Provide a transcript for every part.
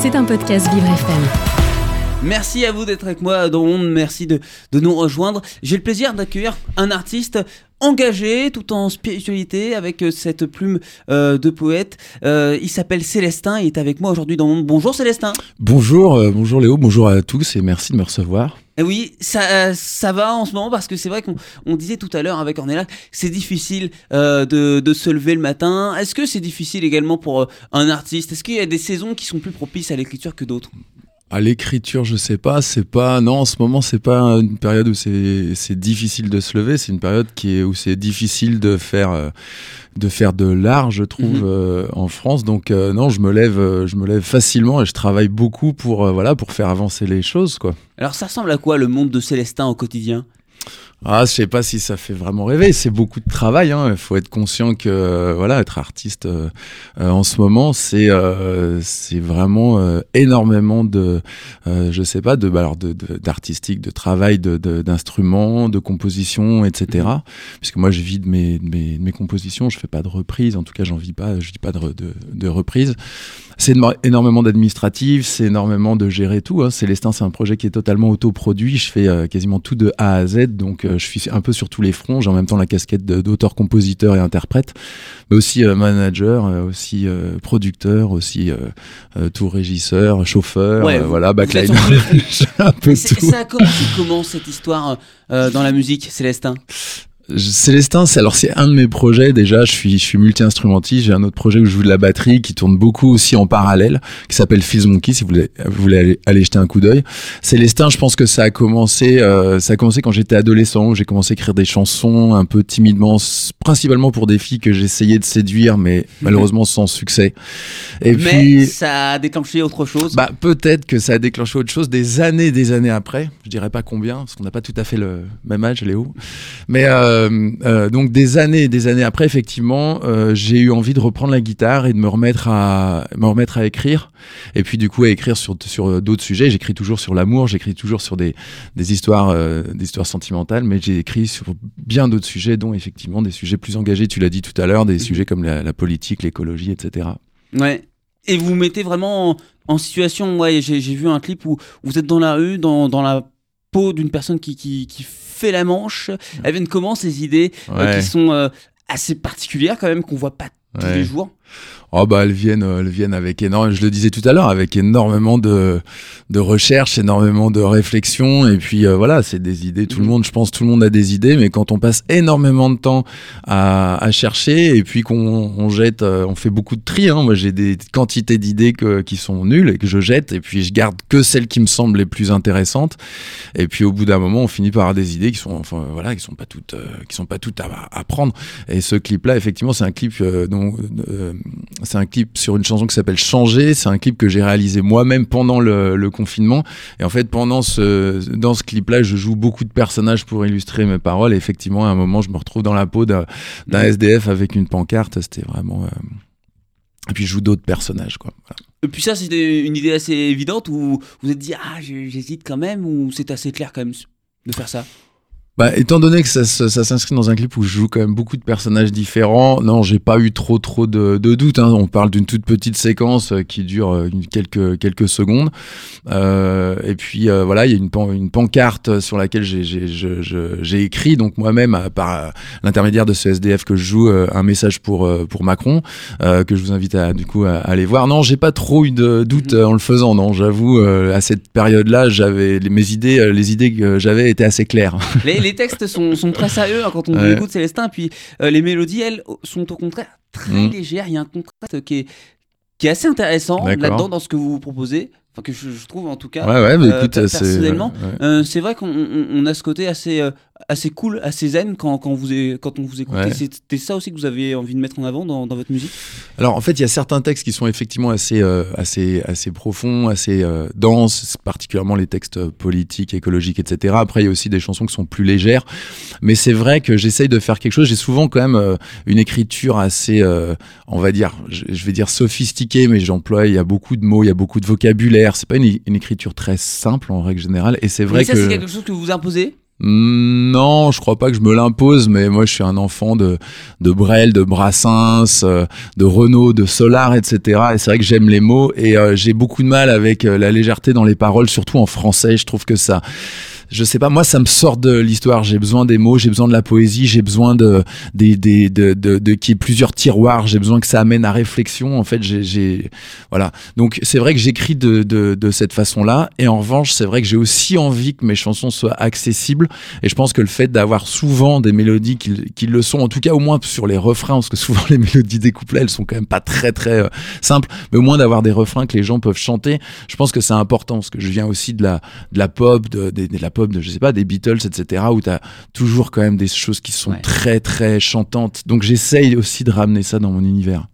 C'est un podcast Vivre FM. Merci à vous d'être avec moi dans le monde, merci de, de nous rejoindre. J'ai le plaisir d'accueillir un artiste engagé tout en spiritualité avec euh, cette plume euh, de poète. Euh, il s'appelle Célestin, il est avec moi aujourd'hui dans le monde. Bonjour Célestin. Bonjour, euh, bonjour Léo, bonjour à tous et merci de me recevoir. Eh oui, ça, euh, ça va en ce moment parce que c'est vrai qu'on on disait tout à l'heure avec Ornella c'est difficile euh, de, de se lever le matin. Est-ce que c'est difficile également pour euh, un artiste? Est-ce qu'il y a des saisons qui sont plus propices à l'écriture que d'autres? À l'écriture, je sais pas, c'est pas non en ce moment c'est pas une période où c'est difficile de se lever, c'est une période qui est où c'est difficile de faire euh, de faire de l'art, je trouve Mhm. euh, en France. Donc euh, non, je me lève je me lève facilement et je travaille beaucoup pour euh, voilà pour faire avancer les choses quoi. Alors ça ressemble à quoi le monde de Célestin au quotidien? Ah, je sais pas si ça fait vraiment rêver. C'est beaucoup de travail. hein. Il faut être conscient que euh, voilà, être artiste euh, euh, en ce moment, c'est c'est vraiment énormément de, je sais pas, de bah, alors de de- d'artistique, de, travail, de d'instruments, de, composition, etc. Puisque moi, je vis de mes, de mes mes compositions. Je fais pas de reprises. En tout cas, j'en vis pas. Je dis pas de de, reprises. C'est éno- énormément d'administratif, c'est énormément de gérer tout. Hein. Célestin, c'est un projet qui est totalement autoproduit. Je fais quasiment tout de A à Z, donc je suis un peu sur tous les fronts. J'ai en même temps la casquette d'auteur, compositeur et interprète, mais aussi euh, manager, euh, aussi euh, producteur, aussi euh, euh, tout régisseur, chauffeur, Ouais, euh, vous- voilà, vous êtes backline. sur tous les fronts. J'ai un peu C'est- tout. Ça a commencé comment cette histoire euh, dans la musique, Célestin? Célestin, c'est alors c'est un de mes projets déjà. Je suis je suis multi-instrumentiste. J'ai un autre projet où je joue de la batterie qui tourne beaucoup aussi en parallèle, qui s'appelle Fizz Monkey. Si vous voulez, vous voulez aller, aller jeter un coup d'œil. Célestin, je pense que ça a commencé euh, ça a commencé quand j'étais adolescent. où J'ai commencé à écrire des chansons un peu timidement, principalement pour des filles que j'essayais de séduire, mais malheureusement sans succès. Et Mais puis ça a déclenché autre chose? bah, peut-être que ça a déclenché autre chose des années, des années après. Je dirais pas combien, parce qu'on n'a pas tout à fait le même âge, Léo. Mais euh, donc des années, et des années après, effectivement, euh, j'ai eu envie de reprendre la guitare et de me remettre à me remettre à écrire. Et puis du coup à écrire sur sur d'autres sujets. J'écris toujours sur l'amour, j'écris toujours sur des des histoires euh, des histoires sentimentales, mais j'ai écrit sur bien d'autres sujets, dont effectivement des sujets plus engagés. Tu l'as dit tout à l'heure, des sujets comme la, la politique, l'écologie, etc. Ouais. Et vous mettez vraiment en, en situation. Ouais, j'ai j'ai vu un clip où vous êtes dans la rue, dans, dans la peau d'une personne qui, qui, qui fait la manche. Elles viennent comment ces idées euh, Ouais. qui sont euh, assez particulières quand même, qu'on voit pas tous Ouais. les jours Oh bah elles viennent, euh, elles viennent avec énormément, je le disais tout à l'heure, avec énormément de de recherche, énormément de réflexion et puis euh, voilà, c'est des idées. Tout le Mhm. monde, je pense, tout le monde a des idées, mais quand on passe énormément de temps à, à chercher et puis qu'on on jette, euh, on fait beaucoup de tri. Hein. Moi, j'ai des quantités d'idées qui sont nulles et que je jette et puis je garde que celles qui me semblent les plus intéressantes. Et puis au bout d'un moment, on finit par avoir des idées qui sont, enfin voilà, qui sont pas toutes, euh, qui sont pas toutes à, à prendre. Et ce clip-là, effectivement, c'est un clip euh, dont euh, c'est un clip sur une chanson qui s'appelle Changer. C'est un clip que j'ai réalisé moi-même pendant le, le confinement. Et en fait, pendant ce, dans ce clip-là, je joue beaucoup de personnages pour illustrer mes paroles. Et effectivement, à un moment, je me retrouve dans la peau d'un d'un SDF avec une pancarte. C'était vraiment. euh, Et puis, je joue d'autres personnages, quoi. Voilà. Et puis ça, c'était une idée assez évidente où vous vous êtes dit, ah, j'hésite quand même, ou c'est assez clair quand même de faire ça? Bah, étant donné que ça, ça, ça s'inscrit dans un clip où je joue quand même beaucoup de personnages différents, non, j'ai pas eu trop trop de, de doutes. Hein. On parle d'une toute petite séquence euh, qui dure euh, quelques quelques secondes. Euh, et puis euh, voilà, il y a une, pan- une pancarte sur laquelle j'ai écrit donc moi-même par euh, l'intermédiaire de ce SDF que je joue un message pour pour Macron euh, que je vous invite à du coup à, à aller voir. Non, j'ai pas trop eu de doutes Mhm. en le faisant. Non, j'avoue à cette période-là, j'avais mes idées, les idées que j'avais étaient assez claires. les, les textes sont, sont très sérieux hein, quand on Ouais. écoute Célestin, puis euh, les mélodies, elles, sont au contraire très Mm. légères. Il y a un contraste qui est, qui est assez intéressant là-dedans dans ce que vous proposez, enfin que je, je trouve en tout cas. Ouais, ouais, mais Euh, écoute, c'est. personnellement. Euh, c'est vrai qu'on on- on a ce côté assez, euh, assez cool, assez zen quand, quand, vous, quand on vous écoute. Ouais. C'était ça aussi que vous avez envie de mettre en avant dans, dans votre musique? Alors en fait, il y a certains textes qui sont effectivement assez, euh, assez, assez profonds, assez euh, denses, particulièrement les textes euh, politiques, écologiques, etc. Après, il y a aussi des chansons qui sont plus légères. Mais c'est vrai que j'essaye de faire quelque chose. J'ai souvent quand même euh, une écriture assez, euh, on va dire, je, je vais dire sophistiquée, mais j'emploie, il y a beaucoup de mots, il y a beaucoup de vocabulaire. C'est pas une, une écriture très simple en règle générale. Et c'est vrai Mais ça, que c'est quelque chose que vous imposez Mm, Non, je crois pas que je me l'impose, mais moi je suis un enfant de, de Brel, de Brassens, euh, de Renaud, de Solar, etc. Et c'est vrai que j'aime les mots et euh, j'ai beaucoup de mal avec euh, la légèreté dans les paroles, surtout en français. Je trouve que ça, je sais pas, moi ça me sort de l'histoire. J'ai besoin des mots, j'ai besoin de la poésie, j'ai besoin de, des, des, de, de, de qu'il y ait plusieurs tiroirs. J'ai besoin que ça amène à réflexion. En fait, j'ai, voilà. Donc c'est vrai que j'écris de, de, de cette façon-là. Et en revanche, c'est vrai que j'ai aussi envie que mes chansons soient accessibles. Et je pense que le fait d'avoir souvent des mélodies qui, qui le sont, en tout cas au moins sur les refrains, parce que souvent les mélodies des couplets, elles sont quand même pas très très euh, simples, mais au moins d'avoir des refrains que les gens peuvent chanter, je pense que c'est important, parce que je viens aussi de la, de la pop, de, de, de la pop, de, je sais pas, des Beatles, etc., où tu as toujours quand même des choses qui sont Ouais. très très chantantes. Donc j'essaye aussi de ramener ça dans mon univers.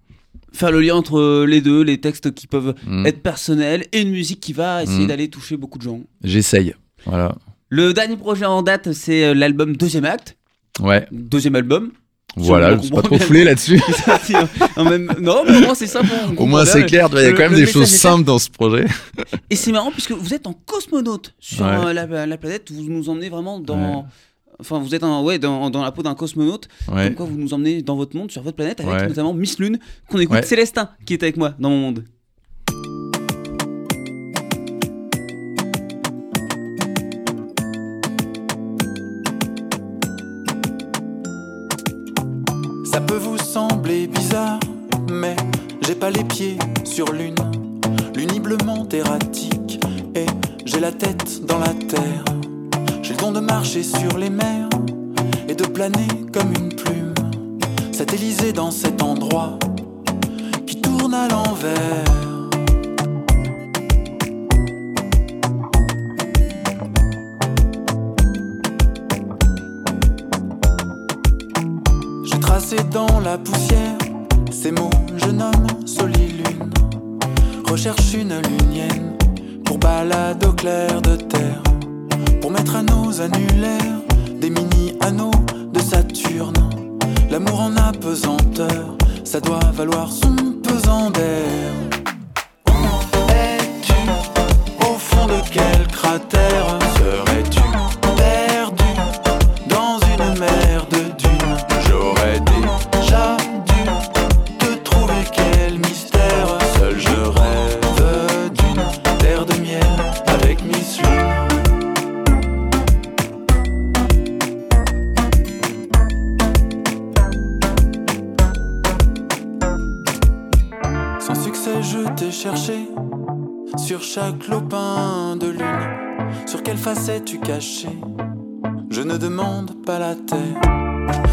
Faire le lien entre les deux, les textes qui peuvent Mm. être personnels et une musique qui va essayer Mm. d'aller toucher beaucoup de gens. J'essaye. Voilà. Le dernier projet en date, c'est euh, l'album Deuxième Acte. Ouais. Deuxième album. Voilà, je suis pas trop foulé là-dessus. Même- Non, mais au moins c'est simple. Au moins c'est clair, il y a quand même des choses simples dans ce projet. Et c'est marrant puisque vous êtes en cosmonaute sur Ouais. euh, la, la planète, vous nous emmenez vraiment dans. Ouais. Enfin, vous êtes ouais, dans, dans la peau d'un cosmonaute, Ouais. comme quoi vous nous emmenez dans votre monde, sur votre planète, avec notamment Miss Lune, qu'on écoute. Célestin, qui est avec moi dans mon monde. Bizarre, mais j'ai pas les pieds sur l'une, luniblement erratique, et j'ai la tête dans la terre. J'ai le don de marcher sur les mers et de planer comme une plume, satellisé dans cet endroit qui tourne à l'envers. Dans la poussière ces mots, je nomme solilune. Recherche une lunienne pour balade au clair de terre. Pour mettre à nos annulaires des mini-anneaux de Saturne. L'amour en apesanteur, ça doit valoir son pesant d'air.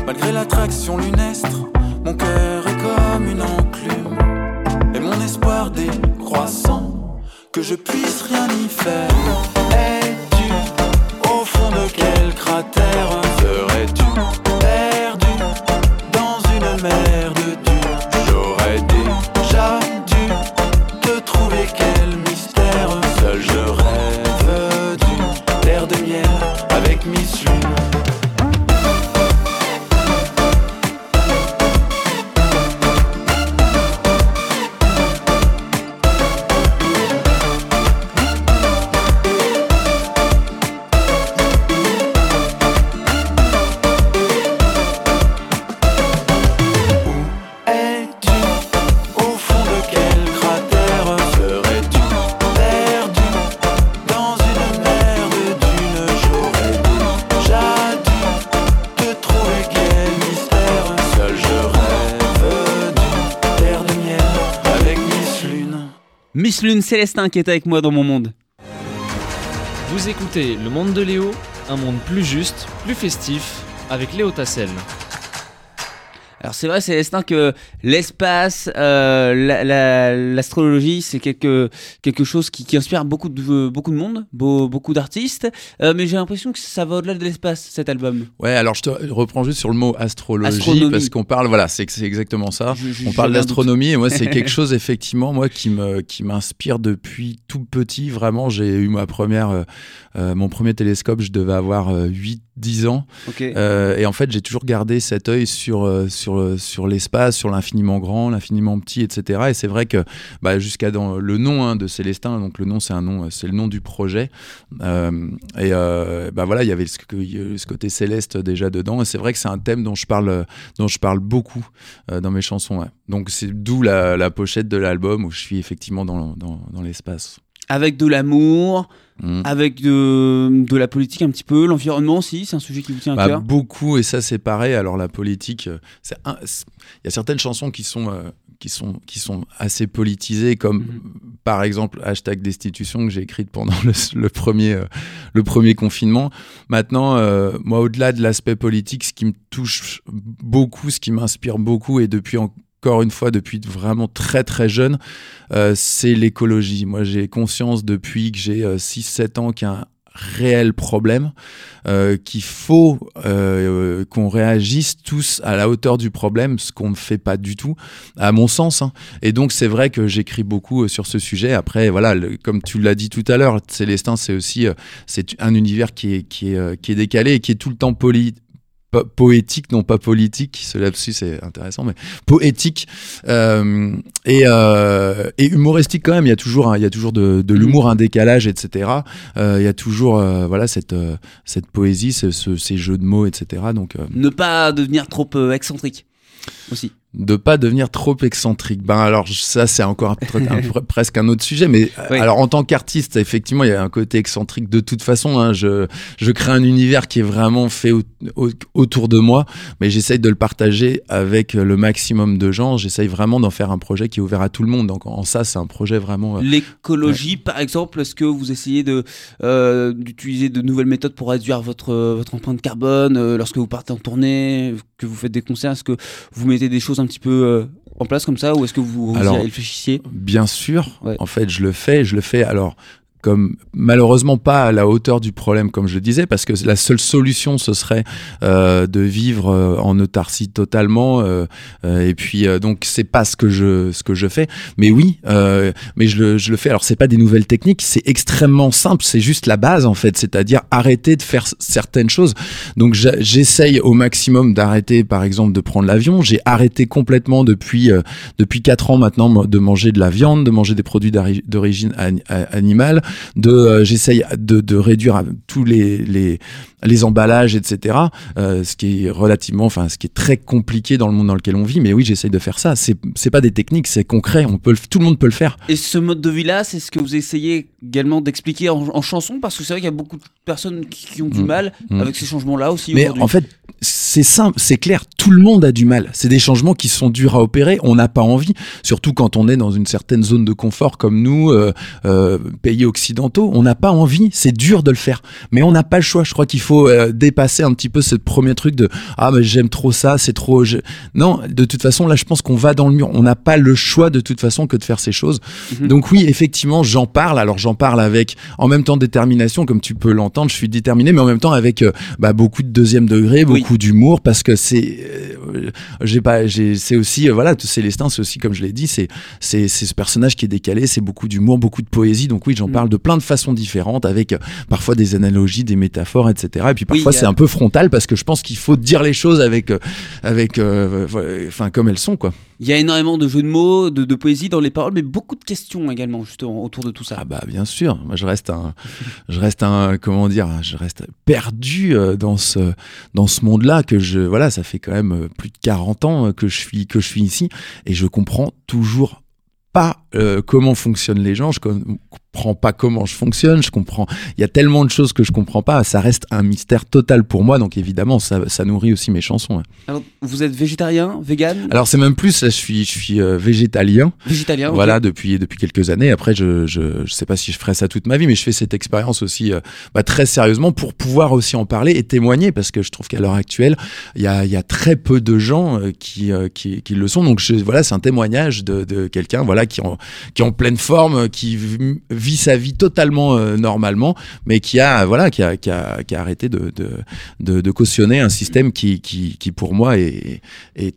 Malgré l'attraction lunestre, mon cœur est comme une enclume. Et mon espoir décroissant, que je puisse rien y faire. Es-tu au fond de quel cratère? Miss Lune Célestin qui est avec moi dans mon monde. Vous écoutez Le Monde de Léo, un monde plus juste, plus festif, avec Léo Tassel. Alors c'est vrai Célestin que l'espace, euh, la- la- l'astrologie, c'est quelque, quelque chose qui, qui inspire beaucoup de, beaucoup de monde, beau- beaucoup d'artistes, Euh, mais j'ai l'impression que ça va au-delà de l'espace cet album. Ouais, alors je te reprends juste sur le mot astrologie, Astronomie. parce qu'on parle, voilà, c'est exactement ça. Je- je- On parle d'astronomie et moi c'est quelque chose effectivement moi qui me qui m'inspire depuis tout petit vraiment j'ai eu ma première euh, mon premier télescope je devais avoir 8 10 ans et en fait j'ai toujours gardé cet œil sur sur sur, sur l'espace, sur l'infiniment grand, l'infiniment petit, etc. Et c'est vrai que bah, jusqu'à dans le nom hein, de Célestin, donc le nom c'est un nom, c'est le nom du projet. Euh, et euh, bah voilà, il y avait ce, côté céleste déjà dedans. Et c'est vrai que c'est un thème dont je parle, dont je parle beaucoup dans mes chansons. Donc c'est d'où la, pochette de l'album où je suis effectivement dans, dans l'espace. Avec de l'amour, Mm. Avec de, de, la politique un petit peu, l'environnement aussi, c'est un sujet qui vous tient à bah, cœur Beaucoup, et ça c'est pareil. Alors la politique, euh, il y a certaines chansons qui sont, euh, qui sont, qui sont assez politisées, comme mm-hmm. par exemple hashtag destitution que j'ai écrite pendant le, premier, euh, le premier confinement. Maintenant, moi au-delà de l'aspect politique, ce qui me touche beaucoup, ce qui m'inspire beaucoup, et depuis en, encore une fois depuis vraiment très très jeune, euh, c'est l'écologie. Moi j'ai conscience depuis que j'ai 6-7 euh, ans qu'il y a un réel problème, euh, qu'il faut qu'on réagisse tous à la hauteur du problème, ce qu'on ne fait pas du tout, à mon sens. Hein. Et donc c'est vrai que j'écris beaucoup sur ce sujet. Après, voilà, comme tu l'as dit tout à l'heure, Célestin, c'est aussi c'est un univers qui est, qui, est, qui est décalé et qui est tout le temps poétique, non pas politique, ce lapsus c'est intéressant, mais poétique euh, et, euh, et, humoristique quand même. Il y a toujours, il y a toujours de, de l'humour, un décalage, etc. Euh, il y a toujours, voilà, cette cette poésie, ce, ces jeux de mots, etc. Donc ne pas devenir trop excentrique aussi de pas devenir trop excentrique. Ben alors ça c'est encore presque un autre sujet, mais alors en tant qu'artiste effectivement il y a un côté excentrique de toute façon. Hein, je je crée un univers qui est vraiment fait autour de moi, mais j'essaye de le partager avec le maximum de gens. J'essaye vraiment d'en faire un projet qui est ouvert à tout le monde. Donc en ça c'est un projet vraiment. Euh, L'écologie par exemple, est-ce que vous essayez de euh, d'utiliser de nouvelles méthodes pour réduire votre votre empreinte carbone euh, lorsque vous partez en tournée, que vous faites des concerts, est-ce que vous mettez des choses un petit peu euh, en place comme ça ou est-ce que vous, vous y réfléchissiez? Bien sûr, en fait je le fais, je le fais. Alors comme malheureusement pas à la hauteur du problème, comme je le disais, parce que la seule solution, ce serait euh, de vivre euh, en autarcie totalement. Euh, euh et puis, euh, donc, c'est pas ce que je ce que je fais. Mais oui, mais je le, je le fais. Alors, c'est pas des nouvelles techniques, c'est extrêmement simple. C'est juste la base, en fait. C'est-à-dire arrêter de faire certaines choses. Donc, j'essaye au maximum d'arrêter, par exemple, de prendre l'avion. J'ai arrêté complètement depuis depuis quatre ans maintenant de manger de la viande, de manger des produits d'origine animale de euh, j'essaye de, de, réduire tous les, les, les emballages, etc. Euh, ce qui est relativement, enfin, ce qui est très compliqué dans le monde dans lequel on vit. Mais oui, j'essaye de faire ça. C'est, c'est pas des techniques, c'est concret. On peut, tout le monde peut le faire. Et ce mode de vie-là, c'est ce que vous essayez également d'expliquer en, chanson, parce que c'est vrai qu'il y a beaucoup de personnes qui, ont du mmh. mal mmh. avec ces changements-là aussi. Mais en fait, c'est simple, c'est clair. Tout le monde a du mal. C'est des changements qui sont durs à opérer. On n'a pas envie, surtout quand on est dans une certaine zone de confort comme nous, euh, euh, pays occidentaux. On n'a pas envie. C'est dur de le faire, mais on n'a pas le choix. Je crois qu'il faut euh, dépasser un petit peu ce premier truc de ah mais j'aime trop ça, c'est trop. Non, de toute façon là, je pense qu'on va dans le mur. On n'a pas le choix de toute façon que de faire ces choses. Mhm. Donc oui, effectivement, j'en parle. Alors j'en parle avec en même temps détermination, comme tu peux l'entendre. Je suis déterminé, mais en même temps avec euh, bah, beaucoup de deuxième degré, beaucoup d'humour, parce que c'est euh, j'ai pas, c'est aussi voilà, Célestin, c'est aussi comme je l'ai dit, c'est c'est ce personnage qui est décalé, c'est beaucoup d'humour, beaucoup de poésie. Donc oui, j'en mm. parle de plein de façons différentes, avec parfois des analogies, des métaphores, etc. Et puis parfois c'est un peu frontal parce que je pense qu'il faut dire les choses avec, euh, avec, euh, enfin comme elles sont quoi. Il y a énormément de jeux de mots, de, poésie dans les paroles, mais beaucoup de questions également justement autour de tout ça. Ah bah bien sûr, moi je reste un, je reste un, comment dire, je reste perdu euh, dans ce, dans ce monde-là que je, voilà, ça fait quand même plus de 40 ans que je suis, que je suis ici et je comprends toujours pas comment fonctionnent les gens, je comprends pas comment je fonctionne, je comprends. Il y a tellement de choses que je comprends pas, ça reste un mystère total pour moi, donc évidemment, ça, ça nourrit aussi mes chansons. Alors, vous êtes végétarien, vegan? Alors, c'est même plus, je suis, je suis euh, végétalien. Végétalien, Voilà, depuis, depuis quelques années. Après, je, je, je, sais pas si je ferai ça toute ma vie, mais je fais cette expérience aussi euh, bah, très sérieusement pour pouvoir aussi en parler et témoigner, parce que je trouve qu'à l'heure actuelle, il y a, y a, très peu de gens euh, qui, qui, qui, le sont. Donc, je, voilà, c'est un témoignage de, de quelqu'un voilà, qui, en, qui est en pleine forme, qui vit sa vie totalement euh, normalement, mais qui a voilà qui a, qui a, qui a arrêté de, de, de, de cautionner un système qui, qui, qui pour moi est, est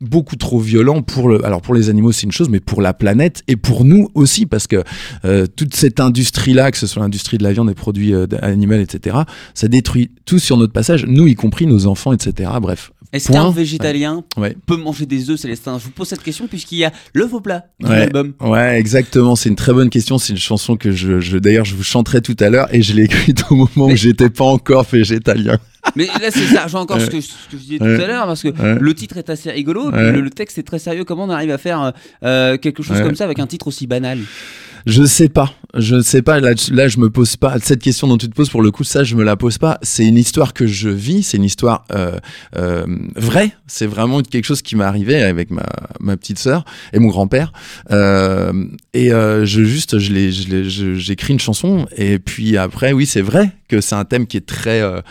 beaucoup trop violent pour le alors pour les animaux c'est une chose, mais pour la planète et pour nous aussi parce que euh, toute cette industrie là, que ce soit l'industrie de la viande, des produits euh, animaux, etc., ça détruit tout sur notre passage, nous y compris nos enfants, etc. Bref, Est-ce qu'un végétalien Ouais. peut manger des œufs, Célestin? Je vous pose cette question puisqu'il y a l'œuf au plat dans Ouais. l'album. Ouais, exactement. C'est une très bonne question. C'est une chanson que je, je d'ailleurs, je vous chanterai tout à l'heure et je l'ai écrite au moment où j'étais pas encore végétalien. Mais là, c'est ça, rejoins encore ce, que, ce que je disais tout à l'heure, parce que le titre est assez rigolo, le, le texte est très sérieux. Comment on arrive à faire euh, quelque chose comme ça avec un titre aussi banal? Je sais pas. Je sais pas. Là, je me pose pas cette question dont tu te poses. Pour le coup, ça, je me la pose pas. C'est une histoire que je vis. C'est une histoire euh, euh, vraie. C'est vraiment quelque chose qui m'est arrivé avec ma, petite sœur et mon grand-père. Euh, et euh, je juste, je l'ai, j'écris une chanson. Et puis après, oui, c'est vrai que c'est un thème qui est très euh,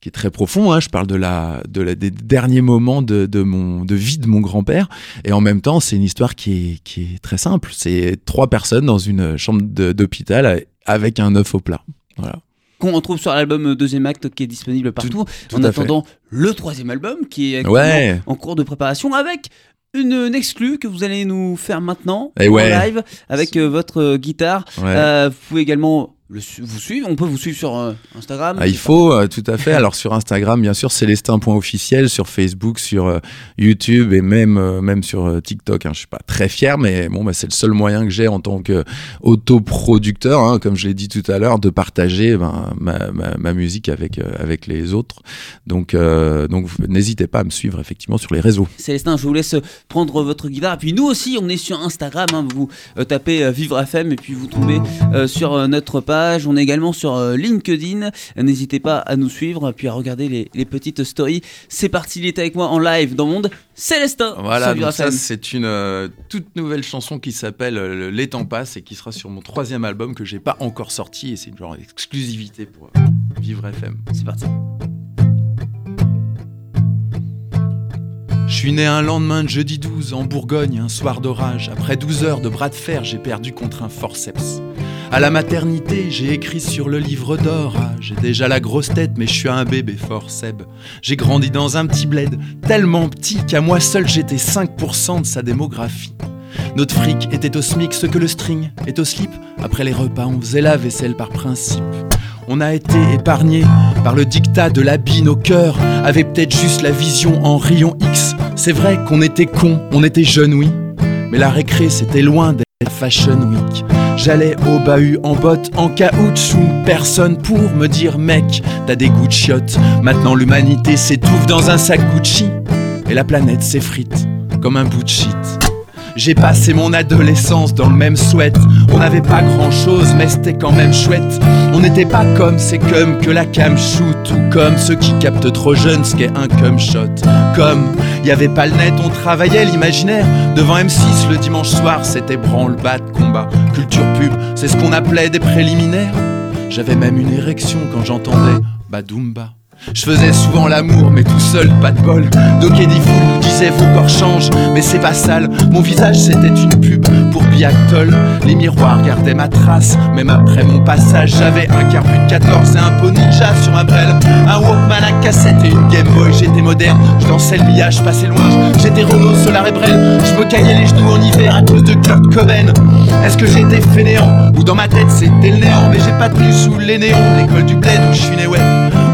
qui est très profond. Hein. Je parle de la, de la, des derniers moments de, de mon, de vie de mon grand-père. Et en même temps, c'est une histoire qui est, qui est très simple. C'est trois personnes dans une chambre d'hôpital avec un œuf au plat. Voilà. Qu'on retrouve sur l'album euh, Deuxième Acte qui est disponible partout. tout en fait. attendant le troisième album qui est Ouais. en cours de préparation avec une, une exclue que vous allez nous faire maintenant Et en ouais. live avec euh, votre euh, guitare. Ouais. Euh, vous pouvez également le su- vous suivre. On peut vous suivre sur euh, Instagram. Ah, il faut, euh, tout à fait. Alors sur Instagram, bien sûr, célestin.officiel, sur Facebook, sur euh, YouTube et même, même sur TikTok. Hein. Je suis pas très fier, mais bon, bah, c'est le seul moyen que j'ai en tant qu'autoproducteur, hein, comme je l'ai dit tout à l'heure, de partager ben, ma, ma, ma musique avec, avec les autres. Donc, donc n'hésitez pas à me suivre effectivement sur les réseaux. Célestin, je vous laisse prendre votre guitare. Et puis nous aussi, on est sur Instagram. hein. Vous tapez Vivre FM et puis vous tombez sur notre page. On est également sur euh, LinkedIn. N'hésitez pas à nous suivre puis à regarder les, les petites stories. C'est parti, il est avec moi en live dans Monde. Célestin Voilà, donc ça c'est une euh, toute nouvelle chanson qui s'appelle euh, Les temps passent et qui sera sur mon troisième album que j'ai pas encore sorti et c'est une genre exclusivité pour euh, Vivre FM. C'est parti. Je suis né un lendemain de jeudi 12 en Bourgogne, un soir d'orage. Après 12 heures de bras de fer, j'ai perdu contre un forceps. À la maternité, j'ai écrit sur le livre d'or. Ah, j'ai déjà la grosse tête, mais je suis un bébé fort, Seb. J'ai grandi dans un petit bled, tellement petit qu'à moi seul j'étais 5% de sa démographie. Notre fric était au SMIC ce que le string est au slip. Après les repas, on faisait la vaisselle par principe. On a été épargné par le dictat de bille, nos cœurs avaient peut-être juste la vision en rayon X. C'est vrai qu'on était cons, on était jeunes, oui. Mais la récré, c'était loin d'être Fashion Week. J'allais au bahut en bottes, en caoutchouc. Personne pour me dire, mec, t'as des goûts de chiottes. Maintenant l'humanité s'étouffe dans un sac Gucci. Et la planète s'effrite comme un bout de shit. J'ai passé mon adolescence dans le même sweat. On n'avait pas grand chose, mais c'était quand même chouette. On n'était pas comme ces cums que la cam shoot, ou comme ceux qui captent trop jeune ce qu'est un cum shot. Comme y avait pas le net, on travaillait l'imaginaire. Devant M6 le dimanche soir, c'était branle-bas de combat. Culture pub, c'est ce qu'on appelait des préliminaires. J'avais même une érection quand j'entendais Badoumba. Je faisais souvent l'amour, mais tout seul, pas de bol. Dokédifou nous disait vos corps changent, mais c'est pas sale. Mon visage c'était une pub pour Biactol. Les miroirs gardaient ma trace, même après mon passage. J'avais un carbu de 14 et un pot ninja sur ma brelle. Un Walkman à cassette et une Game Boy, j'étais moderne. Je dansais le billage, passais loin. J'étais Renault, Solar et Brel. Je me caillais les genoux en hiver à cause de Kurt Cobain. Est-ce que j'étais fainéant ou dans ma tête c'était le néant? Mais j'ai pas tenu sous les néons, l'école du bled où je suis né, ouais.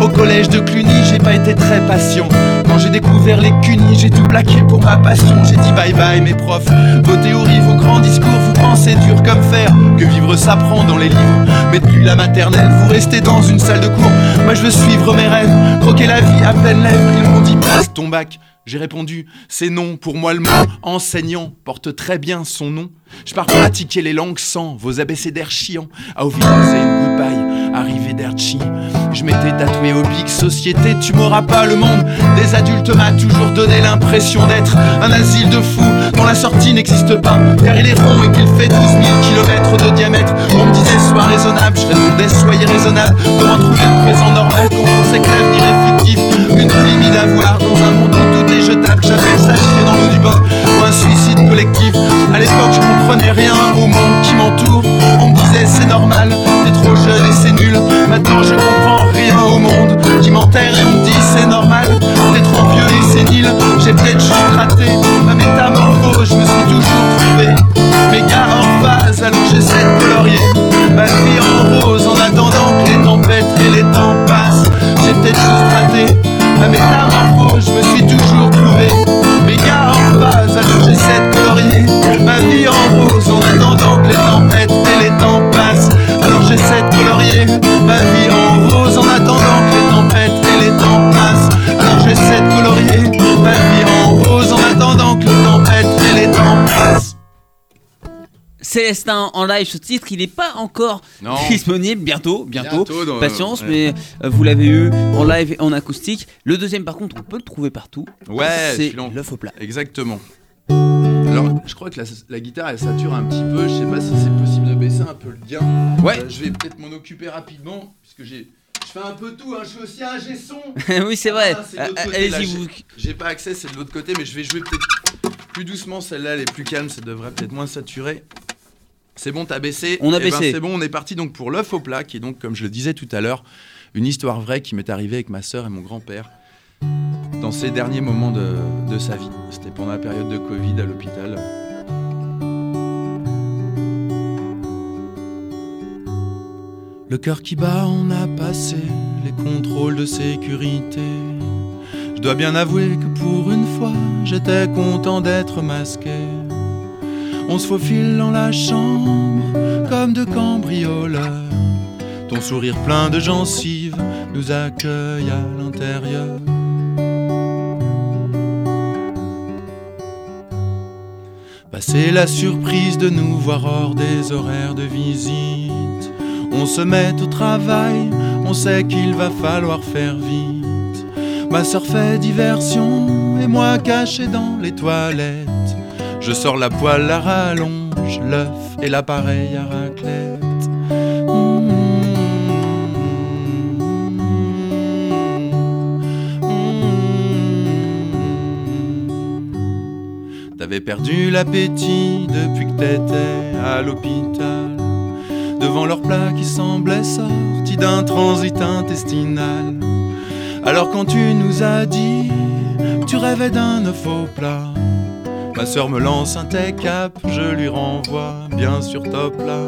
Au collège de Cluny, j'ai pas été très patient. Quand j'ai découvert les cunis, j'ai tout plaqué pour ma passion. J'ai dit bye bye mes profs. Vos théories, vos grands discours, vous pensez dur comme fer. Que vivre s'apprend dans les livres. Mais depuis la maternelle, vous restez dans une salle de cours. Moi je veux suivre mes rêves, croquer la vie à peine lèvres. Ils m'ont dit passe ton bac. J'ai répondu, c'est non, pour moi le mot enseignant porte très bien son nom. Je pars pratiquer les langues sans vos abécédaires chiants. Ovid, c'est une goodbye, arrivé d'Erchi. Je m'étais tatoué big société, tu m'auras pas le monde. Des adultes m'a toujours donné l'impression d'être un asile de fous dont la sortie n'existe pas. Car il est rond et qu'il fait 12 000 km de diamètre. On me disait sois raisonnable, je répondais soyez raisonnable. Comment trouver le présent normal quand on sait que l'avenir est Une limite à voir dans un monde où tout est jetable. J'appelle ça dans l'eau du bain ou un suicide collectif. À l'époque, je comprenais rien au monde qui m'entoure. On me disait c'est normal. T'es trop jeune et c'est nul. Maintenant je comprends rien au monde qui m'enterre et me dit c'est normal. T'es trop vieux et sénile. J'ai peut-être juste raté Célestin en live, ce titre, il n'est pas encore Non. disponible. Bientôt, bientôt. Bientôt, dans- Patience, mais euh, vous l'avez eu en live et en acoustique. Le deuxième, par contre, on peut le trouver partout. Ouais, c'est l'œuf au plat. Exactement. Alors, je crois que la, la guitare elle sature un petit peu. Je sais pas si c'est possible de baisser un peu le gain. Ouais. Euh, je vais peut-être m'en occuper rapidement puisque j'ai. Je fais un peu tout. Hein. Je fais aussi un G-son. oui, c'est vrai. Ah, Euh, Allez-y, j'ai- vous. J'ai pas accès, c'est de l'autre côté, mais je vais jouer peut-être plus doucement. Celle-là, elle est plus calme. Ça devrait peut-être moins saturer. C'est bon, t'as baissé. On a Eh ben, baissé. c'est bon, on est parti donc pour l'œuf au plat, qui est donc, comme je le disais tout à l'heure, une histoire vraie qui m'est arrivée avec ma sœur et mon grand-père dans ses derniers moments de, de sa vie. C'était pendant la période de Covid à l'hôpital. Le cœur qui bat, on a passé les contrôles de sécurité. Je dois bien avouer que pour une fois, j'étais content d'être masqué. On se faufile dans la chambre comme de cambrioleurs. Ton sourire plein de gencives nous accueille à l'intérieur. Passer la surprise de nous voir hors des horaires de visite. On se met au travail, on sait qu'il va falloir faire vite. Ma sœur fait diversion et moi caché dans les toilettes. Je sors la poêle à rallonge, l'œuf et l'appareil à raclette. T'avais perdu l'appétit depuis que t'étais à l'hôpital. Devant leur plat qui semblait sorti d'un transit intestinal. Alors quand tu nous as dit tu rêvais d'un œuf au plat, ma sœur me lance un take up, je lui renvoie bien sûr top là.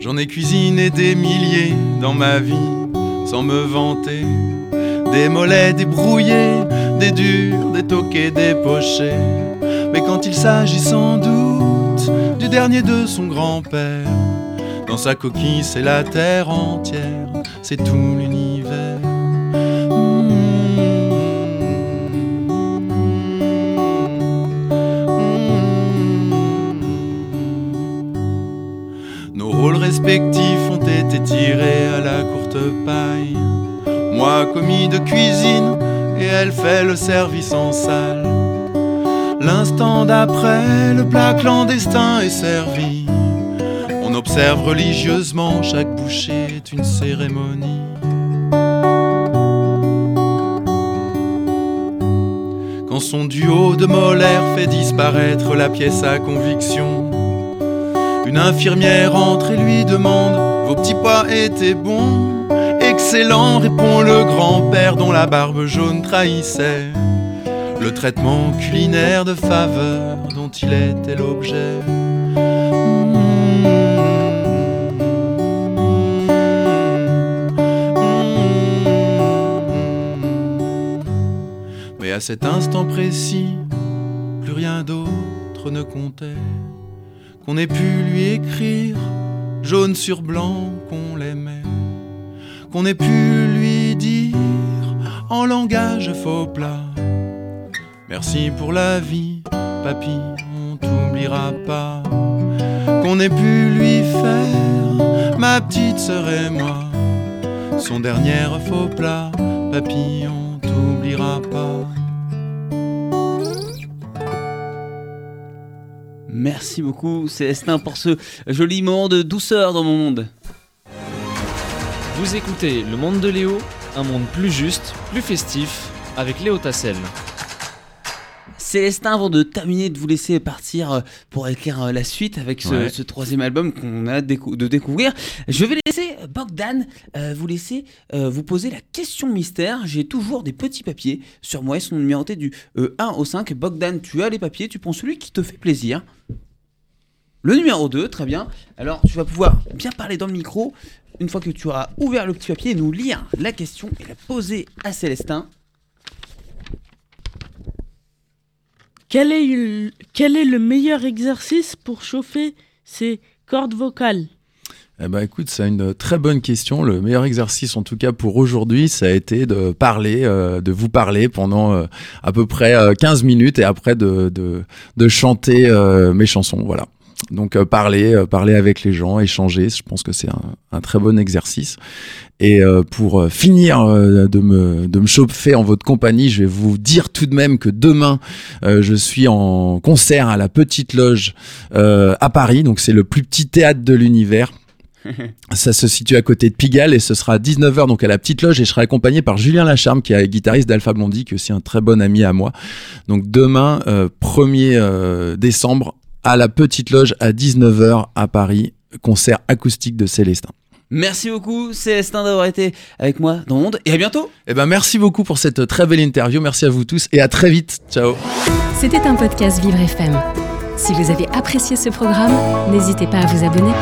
J'en ai cuisiné des milliers dans ma vie, sans me vanter. Des mollets débrouillés, des durs, des toqués, des pochés. Mais quand il s'agit sans doute du dernier de son grand-père, dans sa coquille c'est la terre entière, c'est tout l'univers. Été tirés à la courte paille. Moi commis de cuisine et elle fait le service en salle. L'instant d'après, le plat clandestin est servi. On observe religieusement, chaque bouchée est une cérémonie. Quand son duo de molaires fait disparaître la pièce à conviction, une infirmière entre et lui demande Vos petits pois étaient bons Excellent, répond le grand-père dont la barbe jaune trahissait le traitement culinaire de faveur dont il était l'objet. Mais à cet instant précis, plus rien d'autre ne comptait qu'on ait pu lui écrire jaune sur blanc qu'on l'aimait, qu'on ait pu lui dire en langage faux plat. Merci pour la vie, papy, on t'oubliera pas. Qu'on ait pu lui faire, ma petite sœur et moi, son dernier faux plat, papy, on t'oubliera pas. Merci beaucoup, Célestin, pour ce joli moment de douceur dans mon monde. Vous écoutez Le Monde de Léo, un monde plus juste, plus festif, avec Léo Tassel. Célestin, avant de terminer, de vous laisser partir euh, pour écrire euh, la suite avec ce, Ouais. ce troisième album qu'on a décou- de découvrir, je vais laisser Bogdan euh, vous laisser euh, vous poser la question mystère. J'ai toujours des petits papiers sur moi, ils sont numérotés du euh, 1 au 5. Bogdan, tu as les papiers, tu prends celui qui te fait plaisir. Le numéro 2, très bien. Alors, tu vas pouvoir bien parler dans le micro une fois que tu auras ouvert le petit papier et nous lire la question et la poser à Célestin. Quel est, le, meilleur exercice pour chauffer ses cordes vocales? Eh ben, écoute, c'est une très bonne question. Le meilleur exercice, en tout cas pour aujourd'hui, ça a été de parler, euh, de vous parler pendant euh, à peu près euh, 15 minutes et après de chanter euh, mes chansons. Voilà. Donc euh, parler, euh, parler avec les gens, échanger, je pense que c'est un, un très bon exercice. Et euh, pour euh, finir euh, de, me, de me chauffer en votre compagnie, je vais vous dire tout de même que demain, euh, je suis en concert à la Petite Loge euh, à Paris. Donc c'est le plus petit théâtre de l'univers. Ça se situe à côté de Pigalle et ce sera à 19h donc à la petite loge et je serai accompagné par Julien Lacharme qui est guitariste d'Alpha Blondie qui est aussi un très bon ami à moi. Donc demain euh, 1er euh, décembre à la petite loge à 19h à Paris, concert acoustique de Célestin. Merci beaucoup Célestin d'avoir été avec moi dans Monde et à bientôt Eh ben merci beaucoup pour cette très belle interview, merci à vous tous et à très vite. Ciao. C'était un podcast Vivre FM. Si vous avez apprécié ce programme, n'hésitez pas à vous abonner.